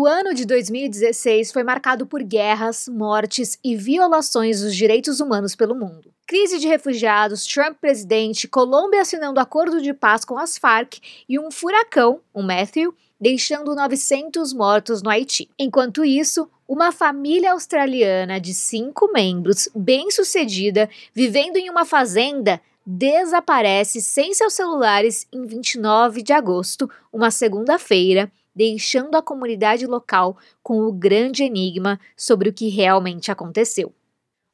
O ano de 2016 foi marcado por guerras, mortes e violações dos direitos humanos pelo mundo. Crise de refugiados, Trump presidente, Colômbia assinando acordo de paz com as Farc e um furacão, o Matthew, deixando 900 mortos no Haiti. Enquanto isso, uma família australiana de cinco membros, bem-sucedida, vivendo em uma fazenda, desaparece sem seus celulares em 29 de agosto, uma segunda-feira, deixando a comunidade local com o grande enigma sobre o que realmente aconteceu.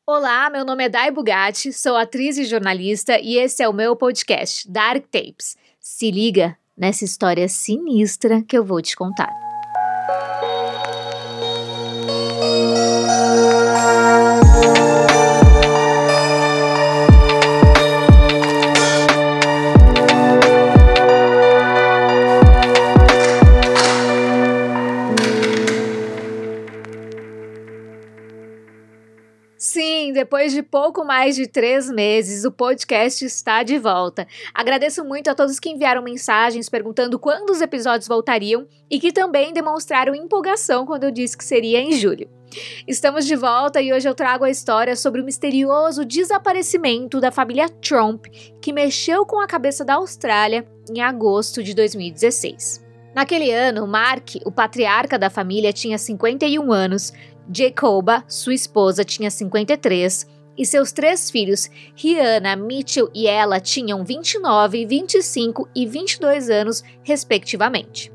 Olá, meu nome é Dai Bugatti, sou atriz e jornalista e esse é o meu podcast Dark Tapes. Se liga nessa história sinistra que eu vou te contar. Depois de pouco mais de três meses, o podcast está de volta. Agradeço muito a todos que enviaram mensagens perguntando quando os episódios voltariam e que também demonstraram empolgação quando eu disse que seria em julho. Estamos de volta e hoje eu trago a história sobre o misterioso desaparecimento da família Trump, que mexeu com a cabeça da Austrália em agosto de 2016. Naquele ano, Mark, o patriarca da família, tinha 51 anos Jacoba, sua esposa, tinha 53 e seus três filhos, Rihanna, Mitchell e ela, tinham 29, 25 e 22 anos, respectivamente.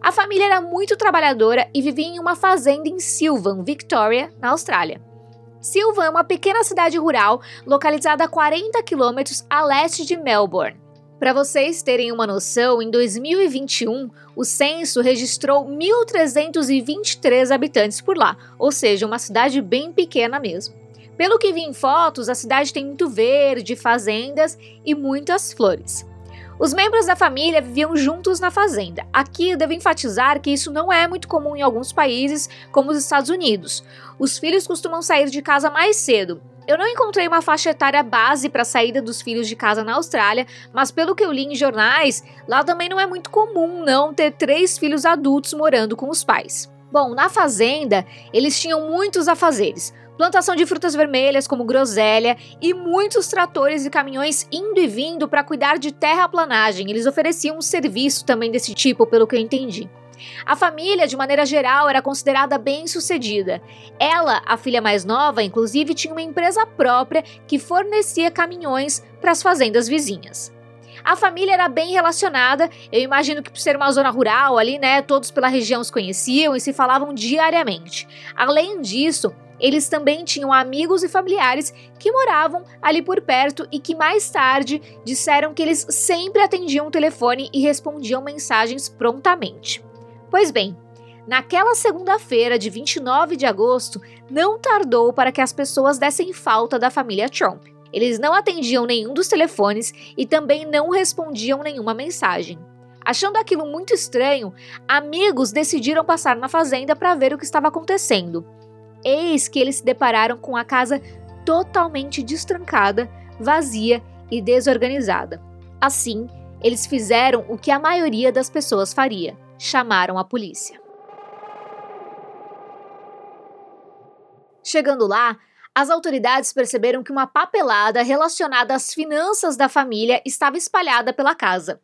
A família era muito trabalhadora e vivia em uma fazenda em Sylvan, Victoria, na Austrália. Sylvan é uma pequena cidade rural localizada a 40 quilômetros a leste de Melbourne. Para vocês terem uma noção, em 2021, o censo registrou 1.323 habitantes por lá, ou seja, uma cidade bem pequena mesmo. Pelo que vi em fotos, a cidade tem muito verde, fazendas e muitas flores. Os membros da família viviam juntos na fazenda. Aqui eu devo enfatizar que isso não é muito comum em alguns países, como os Estados Unidos. Os filhos costumam sair de casa mais cedo, eu não encontrei uma faixa etária base para a saída dos filhos de casa na Austrália, mas pelo que eu li em jornais, lá também não é muito comum não ter três filhos adultos morando com os pais. Bom, na fazenda, eles tinham muitos afazeres. Plantação de frutas vermelhas como groselha e muitos tratores e caminhões indo e vindo para cuidar de terraplanagem. Eles ofereciam um serviço também desse tipo, pelo que eu entendi. A família, de maneira geral, era considerada bem-sucedida. Ela, a filha mais nova, inclusive, tinha uma empresa própria que fornecia caminhões para as fazendas vizinhas. A família era bem relacionada, eu imagino que por ser uma zona rural ali, né, todos pela região se conheciam e se falavam diariamente. Além disso, eles também tinham amigos e familiares que moravam ali por perto e que mais tarde disseram que eles sempre atendiam o telefone e respondiam mensagens prontamente. Pois bem, naquela segunda-feira de 29 de agosto, não tardou para que as pessoas dessem falta da família Trump. Eles não atendiam nenhum dos telefones e também não respondiam nenhuma mensagem. Achando aquilo muito estranho, amigos decidiram passar na fazenda para ver o que estava acontecendo. Eis que eles se depararam com a casa totalmente destrancada, vazia e desorganizada. Assim, eles fizeram o que a maioria das pessoas faria: chamaram a polícia. Chegando lá, as autoridades perceberam que uma papelada relacionada às finanças da família estava espalhada pela casa.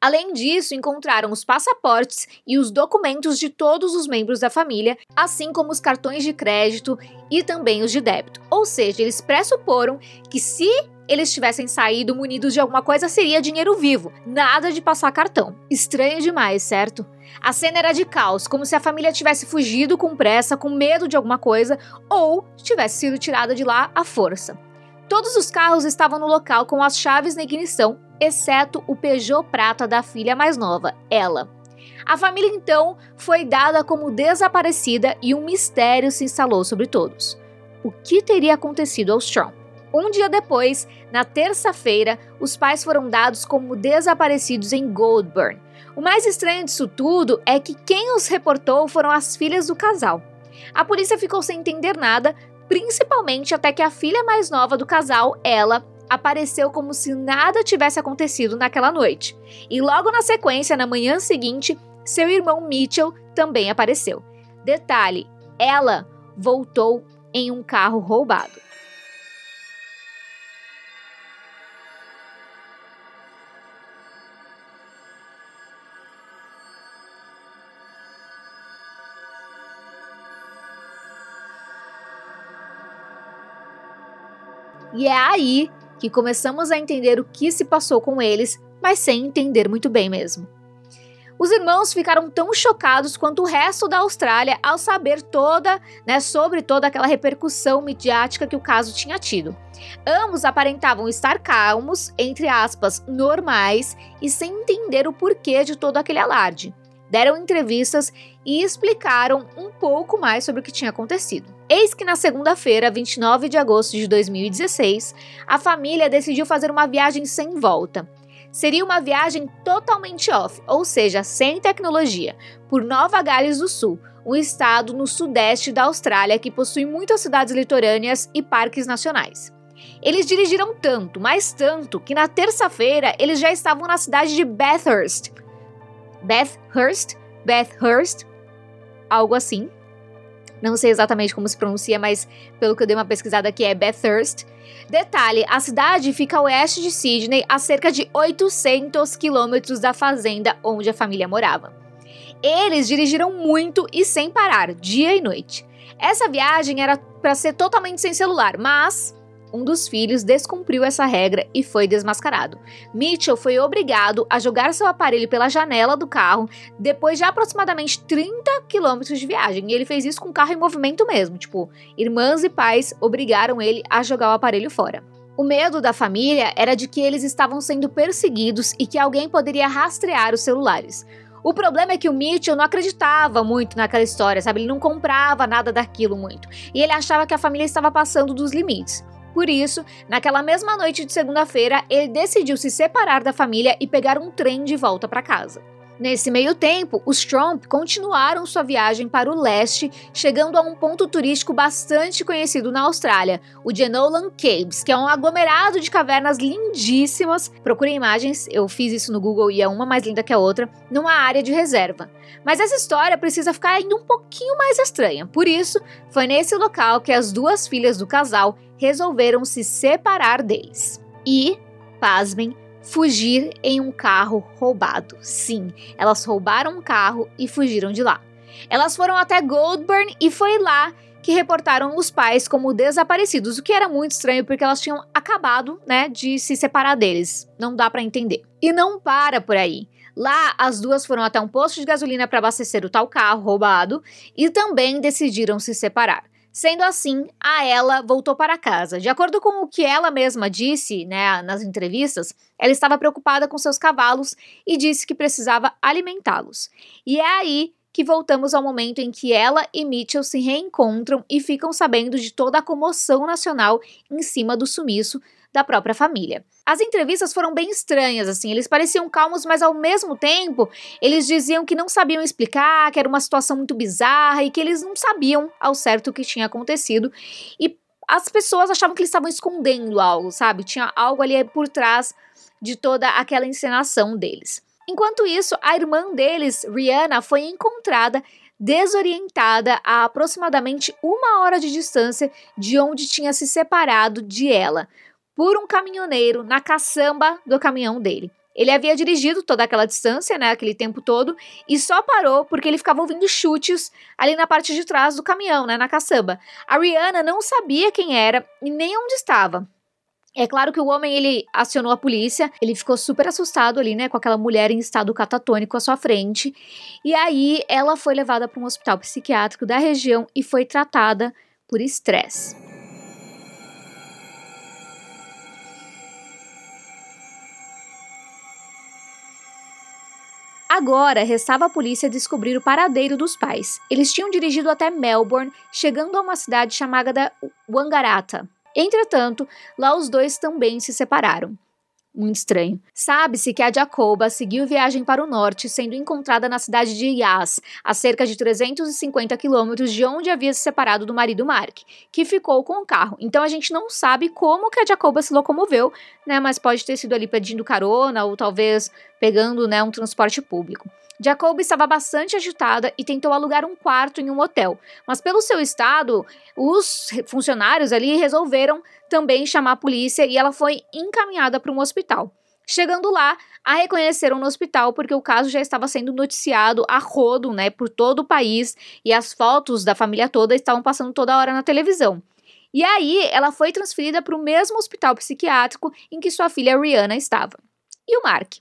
Além disso, encontraram os passaportes e os documentos de todos os membros da família, assim como os cartões de crédito e também os de débito. Ou seja, eles pressuporam que se eles tivessem saído munidos de alguma coisa, seria dinheiro vivo, nada de passar cartão. Estranho demais, certo? A cena era de caos, como se a família tivesse fugido com pressa, com medo de alguma coisa, ou tivesse sido tirada de lá à força. Todos os carros estavam no local com as chaves na ignição, exceto o Peugeot prata da filha mais nova, ela. A família então foi dada como desaparecida e um mistério se instalou sobre todos. O que teria acontecido aos Trump? Um dia depois, na terça-feira, os pais foram dados como desaparecidos em Goldburn. O mais estranho disso tudo é que quem os reportou foram as filhas do casal. A polícia ficou sem entender nada, principalmente até que a filha mais nova do casal, ela, apareceu como se nada tivesse acontecido naquela noite. E logo na sequência, na manhã seguinte, seu irmão Mitchell também apareceu. Detalhe: ela voltou em um carro roubado. E é aí que começamos a entender o que se passou com eles, mas sem entender muito bem mesmo. Os irmãos ficaram tão chocados quanto o resto da Austrália ao saber toda, né, sobre toda aquela repercussão midiática que o caso tinha tido. Ambos aparentavam estar calmos, entre aspas, normais e sem entender o porquê de todo aquele alarde. Deram entrevistas e explicaram um pouco mais sobre o que tinha acontecido. Eis que na segunda-feira, 29 de agosto de 2016, a família decidiu fazer uma viagem sem volta. Seria uma viagem totalmente off, ou seja, sem tecnologia, por Nova Gales do Sul, um estado no sudeste da Austrália que possui muitas cidades litorâneas e parques nacionais. Eles dirigiram tanto, mais tanto, que na terça-feira eles já estavam na cidade de Bathurst. Bathurst? Bathurst? Algo assim. Não sei exatamente como se pronuncia, mas pelo que eu dei uma pesquisada aqui é Bathurst. Detalhe: a cidade fica a oeste de Sydney, a cerca de 800 quilômetros da fazenda onde a família morava. Eles dirigiram muito e sem parar, dia e noite. Essa viagem era para ser totalmente sem celular, mas um dos filhos descumpriu essa regra e foi desmascarado. Mitchell foi obrigado a jogar seu aparelho pela janela do carro depois de aproximadamente 30 quilômetros de viagem. E ele fez isso com o carro em movimento mesmo. Tipo, irmãs e pais obrigaram ele a jogar o aparelho fora. O medo da família era de que eles estavam sendo perseguidos e que alguém poderia rastrear os celulares. O problema é que o Mitchell não acreditava muito naquela história, sabe? Ele não comprava nada daquilo muito. E ele achava que a família estava passando dos limites. Por isso, naquela mesma noite de segunda-feira, ele decidiu se separar da família e pegar um trem de volta para casa. Nesse meio tempo, os Trump continuaram sua viagem para o leste, chegando a um ponto turístico bastante conhecido na Austrália, o Jenolan Caves, que é um aglomerado de cavernas lindíssimas. Procure imagens, eu fiz isso no Google e é uma mais linda que a outra, numa área de reserva. Mas essa história precisa ficar ainda um pouquinho mais estranha. Por isso, foi nesse local que as duas filhas do casal resolveram se separar deles. E, pasmem, fugir em um carro roubado. Sim, elas roubaram um carro e fugiram de lá. Elas foram até Goldburn e foi lá que reportaram os pais como desaparecidos, o que era muito estranho porque elas tinham acabado, né, de se separar deles. Não dá para entender. E não para por aí. Lá, as duas foram até um posto de gasolina para abastecer o tal carro roubado e também decidiram se separar. Sendo assim, a ela voltou para casa. De acordo com o que ela mesma disse né, nas entrevistas, ela estava preocupada com seus cavalos e disse que precisava alimentá-los. E é aí que voltamos ao momento em que ela e Mitchell se reencontram e ficam sabendo de toda a comoção nacional em cima do sumiço da própria família. As entrevistas foram bem estranhas, assim, eles pareciam calmos, mas ao mesmo tempo eles diziam que não sabiam explicar, que era uma situação muito bizarra e que eles não sabiam ao certo o que tinha acontecido. E as pessoas achavam que eles estavam escondendo algo, sabe? Tinha algo ali por trás de toda aquela encenação deles. Enquanto isso, a irmã deles, Rihanna, foi encontrada desorientada a aproximadamente uma hora de distância de onde tinha se separado de ela por um caminhoneiro na caçamba do caminhão dele. Ele havia dirigido toda aquela distância, né, aquele tempo todo, e só parou porque ele ficava ouvindo chutes ali na parte de trás do caminhão, né, na caçamba. A Rihanna não sabia quem era e nem onde estava. É claro que o homem ele acionou a polícia, ele ficou super assustado ali, né, com aquela mulher em estado catatônico à sua frente. E aí ela foi levada para um hospital psiquiátrico da região e foi tratada por estresse. Agora restava a polícia descobrir o paradeiro dos pais. Eles tinham dirigido até Melbourne, chegando a uma cidade chamada Wangaratta. Entretanto, lá os dois também se separaram. Muito estranho. Sabe-se que a Jacoba seguiu viagem para o norte, sendo encontrada na cidade de Yas, a cerca de 350 quilômetros de onde havia se separado do marido Mark, que ficou com o carro. Então a gente não sabe como que a Jacoba se locomoveu, né? Mas pode ter sido ali pedindo carona ou talvez pegando né, um transporte público. Jacob estava bastante agitada e tentou alugar um quarto em um hotel, mas pelo seu estado, os funcionários ali resolveram também chamar a polícia e ela foi encaminhada para um hospital. Chegando lá, a reconheceram no hospital porque o caso já estava sendo noticiado a rodo, né, por todo o país e as fotos da família toda estavam passando toda hora na televisão. E aí, ela foi transferida para o mesmo hospital psiquiátrico em que sua filha Rihanna estava. E o Mark?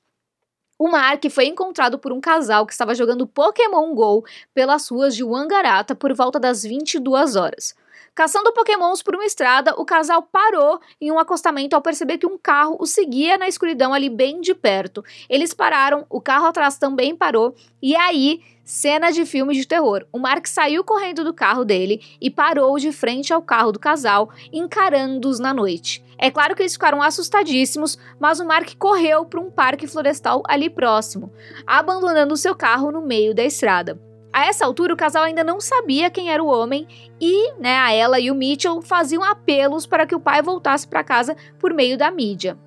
O Mark foi encontrado por um casal que estava jogando Pokémon GO pelas ruas de Wangarata por volta das 22 horas. Caçando pokémons por uma estrada, o casal parou em um acostamento ao perceber que um carro o seguia na escuridão ali bem de perto. Eles pararam, o carro atrás também parou, e aí, cena de filme de terror. O Mark saiu correndo do carro dele e parou de frente ao carro do casal, encarando-os na noite. É claro que eles ficaram assustadíssimos, mas o Mark correu para um parque florestal ali próximo, abandonando seu carro no meio da estrada. A essa altura, o casal ainda não sabia quem era o homem e, né, a ela e o Mitchell faziam apelos para que o pai voltasse para casa por meio da mídia.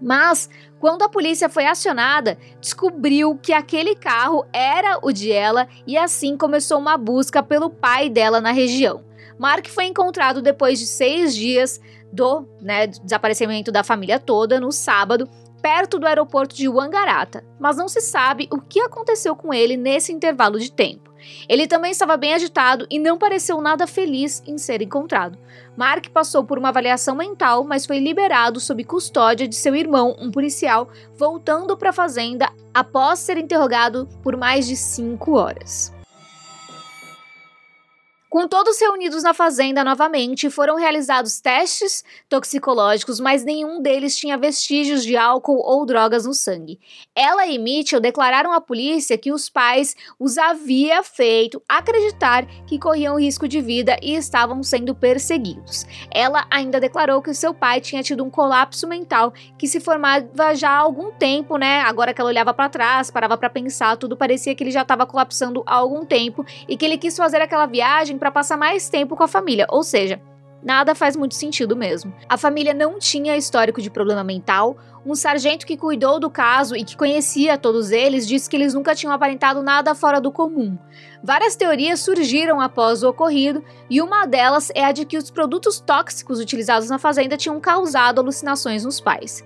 Mas, quando a polícia foi acionada, descobriu que aquele carro era o de ela e assim começou uma busca pelo pai dela na região. Mark foi encontrado depois de seis dias do né, desaparecimento da família toda no sábado perto do aeroporto de Wangarata, mas não se sabe o que aconteceu com ele nesse intervalo de tempo. Ele também estava bem agitado e não pareceu nada feliz em ser encontrado. Mark passou por uma avaliação mental, mas foi liberado sob custódia de seu irmão, um policial, voltando para a fazenda após ser interrogado por mais de cinco horas. Com todos reunidos na fazenda novamente, foram realizados testes toxicológicos, mas nenhum deles tinha vestígios de álcool ou drogas no sangue. Ela e Mitchell declararam à polícia que os pais os havia feito acreditar que corriam risco de vida e estavam sendo perseguidos. Ela ainda declarou que seu pai tinha tido um colapso mental que se formava já há algum tempo, né? Agora que ela olhava para trás, parava para pensar, tudo parecia que ele já estava colapsando há algum tempo e que ele quis fazer aquela viagem para passar mais tempo com a família, ou seja, nada faz muito sentido mesmo. A família não tinha histórico de problema mental. Um sargento que cuidou do caso e que conhecia todos eles disse que eles nunca tinham aparentado nada fora do comum. Várias teorias surgiram após o ocorrido, e uma delas é a de que os produtos tóxicos utilizados na fazenda tinham causado alucinações nos pais.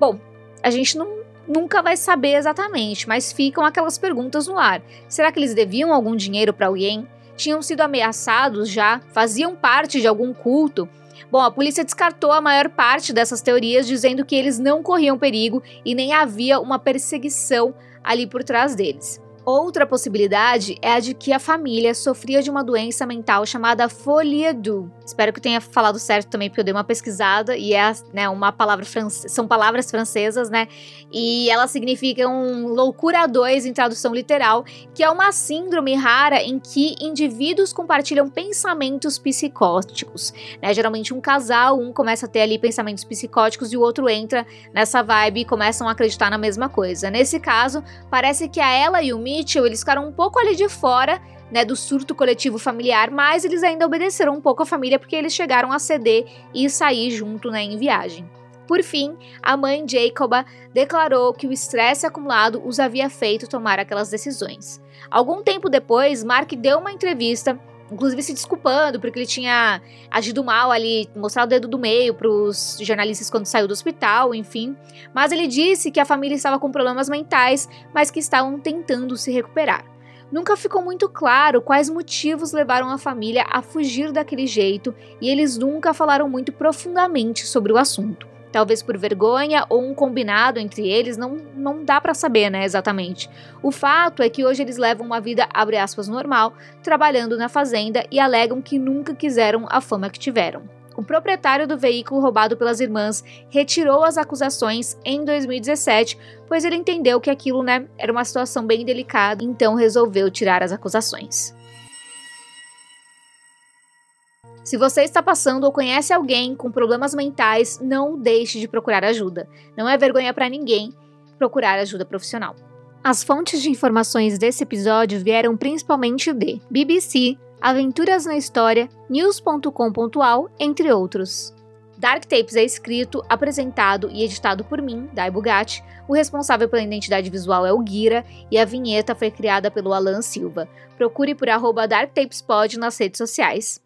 Bom, a gente não nunca vai saber exatamente, mas ficam aquelas perguntas no ar. Será que eles deviam algum dinheiro para alguém? Tinham sido ameaçados já, faziam parte de algum culto. Bom, a polícia descartou a maior parte dessas teorias, dizendo que eles não corriam perigo e nem havia uma perseguição ali por trás deles. Outra possibilidade é a de que a família sofria de uma doença mental chamada folie du. Espero que tenha falado certo também, porque eu dei uma pesquisada e é né, uma palavra francesa, são palavras francesas, né? E elas significam loucura 2 em tradução literal, que é uma síndrome rara em que indivíduos compartilham pensamentos psicóticos. Né? Geralmente um casal, um começa a ter ali pensamentos psicóticos e o outro entra nessa vibe e começam a acreditar na mesma coisa. Nesse caso, parece que a ela e o Mi Mitchell, eles ficaram um pouco ali de fora né, do surto coletivo familiar, mas eles ainda obedeceram um pouco a família porque eles chegaram a ceder e sair junto né, em viagem. Por fim, a mãe Jacoba declarou que o estresse acumulado os havia feito tomar aquelas decisões. Algum tempo depois, Mark deu uma entrevista, inclusive se desculpando porque ele tinha agido mal ali, mostrado o dedo do meio para os jornalistas quando saiu do hospital, enfim. Mas ele disse que a família estava com problemas mentais, mas que estavam tentando se recuperar. Nunca ficou muito claro quais motivos levaram a família a fugir daquele jeito e eles nunca falaram muito profundamente sobre o assunto. Talvez por vergonha ou um combinado entre eles, não, não dá para saber, né, exatamente. O fato é que hoje eles levam uma vida, abre aspas, normal, trabalhando na fazenda e alegam que nunca quiseram a fama que tiveram. O proprietário do veículo roubado pelas irmãs retirou as acusações em 2017, pois ele entendeu que aquilo né, era uma situação bem delicada, então resolveu tirar as acusações. Se você está passando ou conhece alguém com problemas mentais, não deixe de procurar ajuda. Não é vergonha para ninguém procurar ajuda profissional. As fontes de informações desse episódio vieram principalmente de BBC, Aventuras na História, news.com.au, entre outros. Dark Tapes é escrito, apresentado e editado por mim, Dai Bugatti. O responsável pela identidade visual é o Guira e a vinheta foi criada pelo Alan Silva. Procure por arroba DarkTapesPod nas redes sociais